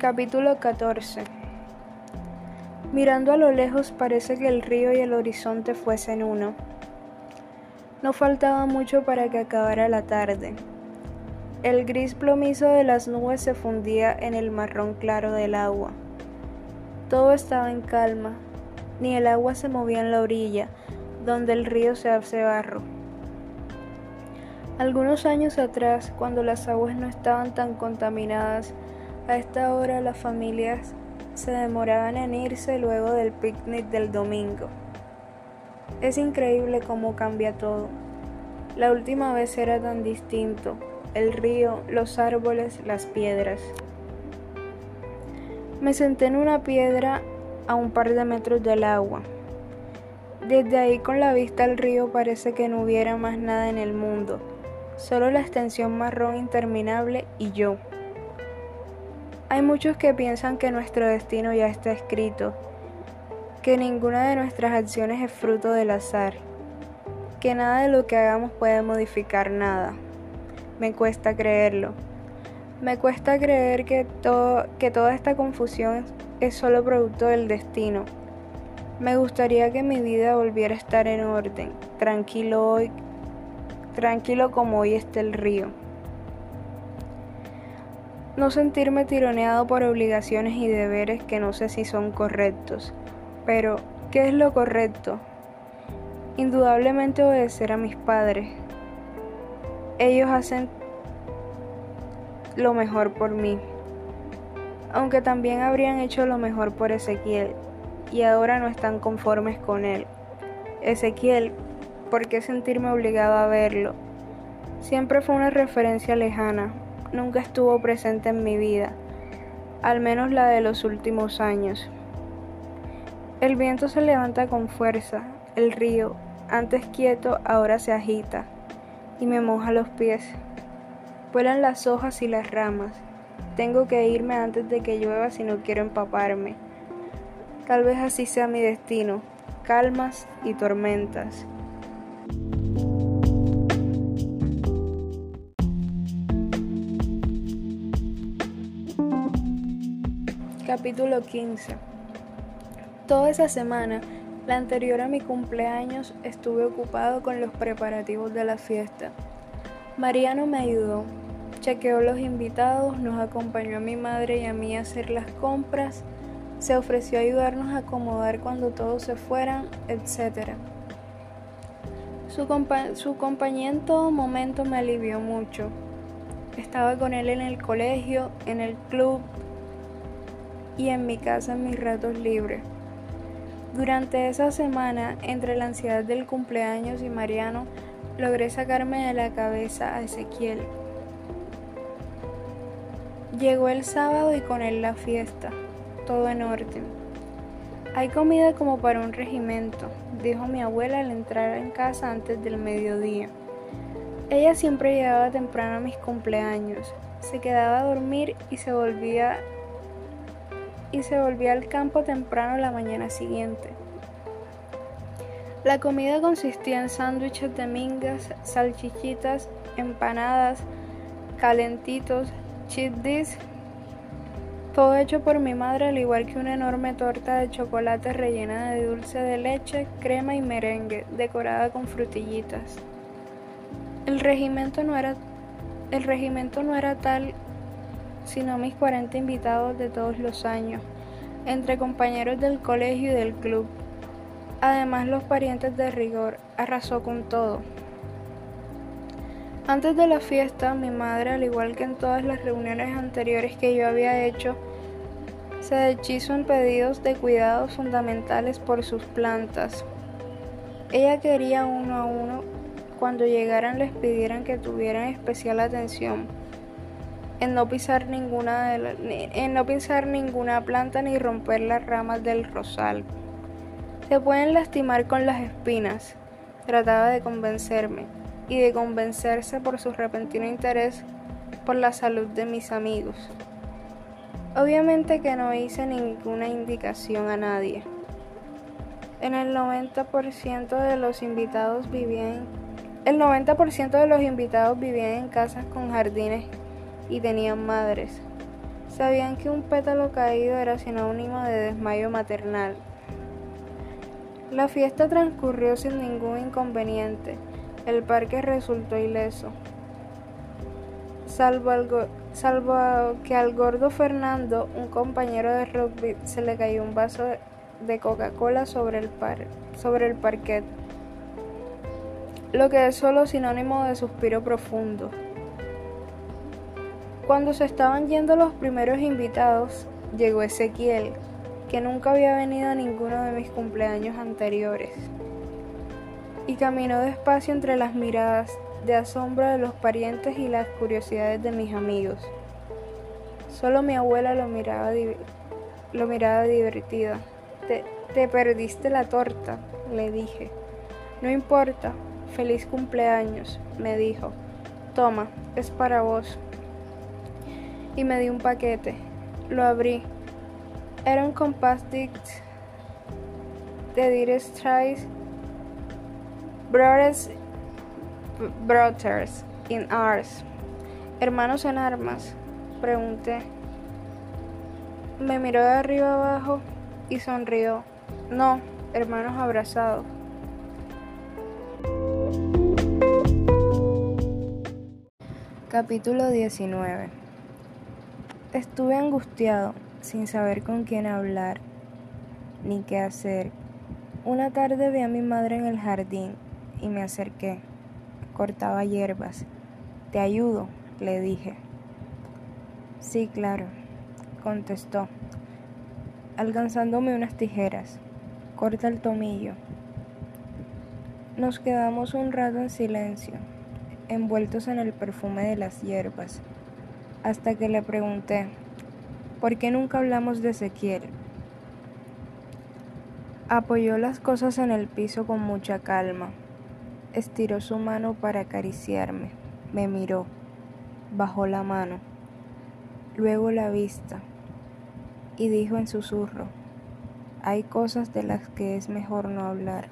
Capítulo 14 Mirando a lo lejos parece que el río y el horizonte fuesen uno. No faltaba mucho para que acabara la tarde. El gris plomizo de las nubes se fundía en el marrón claro del agua. Todo estaba en calma, ni el agua se movía en la orilla, donde el río se hace barro. Algunos años atrás, cuando las aguas no estaban tan contaminadas, a esta hora las familias se demoraban en irse luego del picnic del domingo. Es increíble cómo cambia todo. La última vez era tan distinto, el río, los árboles, las piedras. Me senté en una piedra a un par de metros del agua. Desde ahí con la vista al río parece que no hubiera más nada en el mundo, solo la extensión marrón interminable y yo. Hay muchos que piensan que nuestro destino ya está escrito, que ninguna de nuestras acciones es fruto del azar, que nada de lo que hagamos puede modificar nada. Me cuesta creerlo. Me cuesta creer que, todo, que toda esta confusión es solo producto del destino. Me gustaría que mi vida volviera a estar en orden, tranquilo hoy, tranquilo como hoy está el río no sentirme tironeado por obligaciones y deberes que no sé si son correctos. Pero, ¿qué es lo correcto? Indudablemente obedecer a mis padres. Ellos hacen lo mejor por mí. Aunque también habrían hecho lo mejor por Ezequiel, y ahora no están conformes con él. Ezequiel, ¿por qué sentirme obligado a verlo? Siempre fue una referencia lejana, nunca estuvo presente en mi vida, al menos la de los últimos años. El viento se levanta con fuerza, el río, antes quieto, ahora se agita y me moja los pies. Vuelan las hojas y las ramas. Tengo que irme antes de que llueva si no quiero empaparme. Tal vez así sea mi destino, calmas y tormentas. Capítulo 15 Toda esa semana, la anterior a mi cumpleaños, estuve ocupado con los preparativos de la fiesta. Mariano me ayudó, chequeó los invitados, nos acompañó a mi madre y a mí a hacer las compras, se ofreció a ayudarnos a acomodar cuando todos se fueran, etc. Su, su compañía en todo momento me alivió mucho. Estaba con él en el colegio, en el club, y en mi casa en mis ratos libres. Durante esa semana, entre la ansiedad del cumpleaños y Mariano, logré sacarme de la cabeza a Ezequiel. Llegó el sábado y con él la fiesta, todo en orden. Hay comida como para un regimiento, dijo mi abuela al entrar en casa antes del mediodía. Ella siempre llegaba temprano a mis cumpleaños, se quedaba a dormir y se volvía y se volvía al campo temprano la mañana siguiente. La comida consistía en sándwiches de mingas, salchichitas, empanadas, calentitos, chidis, todo hecho por mi madre al igual que una enorme torta de chocolate rellena de dulce de leche, crema y merengue, decorada con frutillitas. El regimiento no era, el regimiento no era tal sino mis 40 invitados de todos los años, entre compañeros del colegio y del club. Además los parientes de rigor, arrasó con todo. Antes de la fiesta, mi madre, al igual que en todas las reuniones anteriores que yo había hecho, se deshizo en pedidos de cuidados fundamentales por sus plantas. Ella quería uno a uno cuando llegaran les pidieran que tuvieran especial atención en no pisar ninguna en no pisar ninguna planta ni romper las ramas del rosal. Se pueden lastimar con las espinas. Trataba de convencerme y de convencerse por su repentino interés por la salud de mis amigos. Obviamente que no hice ninguna indicación a nadie. En el 90% de los invitados vivían el 90% de los invitados vivían en casas con jardines y tenían madres. Sabían que un pétalo caído era sinónimo de desmayo maternal. La fiesta transcurrió sin ningún inconveniente. El parque resultó ileso. Salvo, que al gordo Fernando, un compañero de rugby, se le cayó un vaso de Coca-Cola sobre el, sobre el parquet, lo que es solo sinónimo de suspiro profundo. Cuando se estaban yendo los primeros invitados, llegó Ezequiel, que nunca había venido a ninguno de mis cumpleaños anteriores, y caminó despacio entre las miradas de asombro de los parientes y las curiosidades de mis amigos. Solo mi abuela lo miraba, lo miraba divertida. Te, te perdiste la torta, le dije. No importa, feliz cumpleaños, me dijo. Toma, es para vos y me dio un paquete. Lo abrí. Era un disc de Dire Straits Brothers, Brothers in Arms. Hermanos en armas, pregunté. Me miró de arriba abajo y sonrió. No, hermanos abrazados. Capítulo 19 Estuve angustiado, sin saber con quién hablar, ni qué hacer. Una tarde vi a mi madre en el jardín y me acerqué. Cortaba hierbas. Te ayudo, le dije. Sí, claro, contestó, alcanzándome unas tijeras. Corta el tomillo. Nos quedamos un rato en silencio, envueltos en el perfume de las hierbas hasta que le pregunté, ¿por qué nunca hablamos de Ezequiel? Apoyó las cosas en el piso con mucha calma. Estiró su mano para acariciarme. Me miró. Bajó la mano. Luego la vista. Y dijo en susurro, hay cosas de las que es mejor no hablar.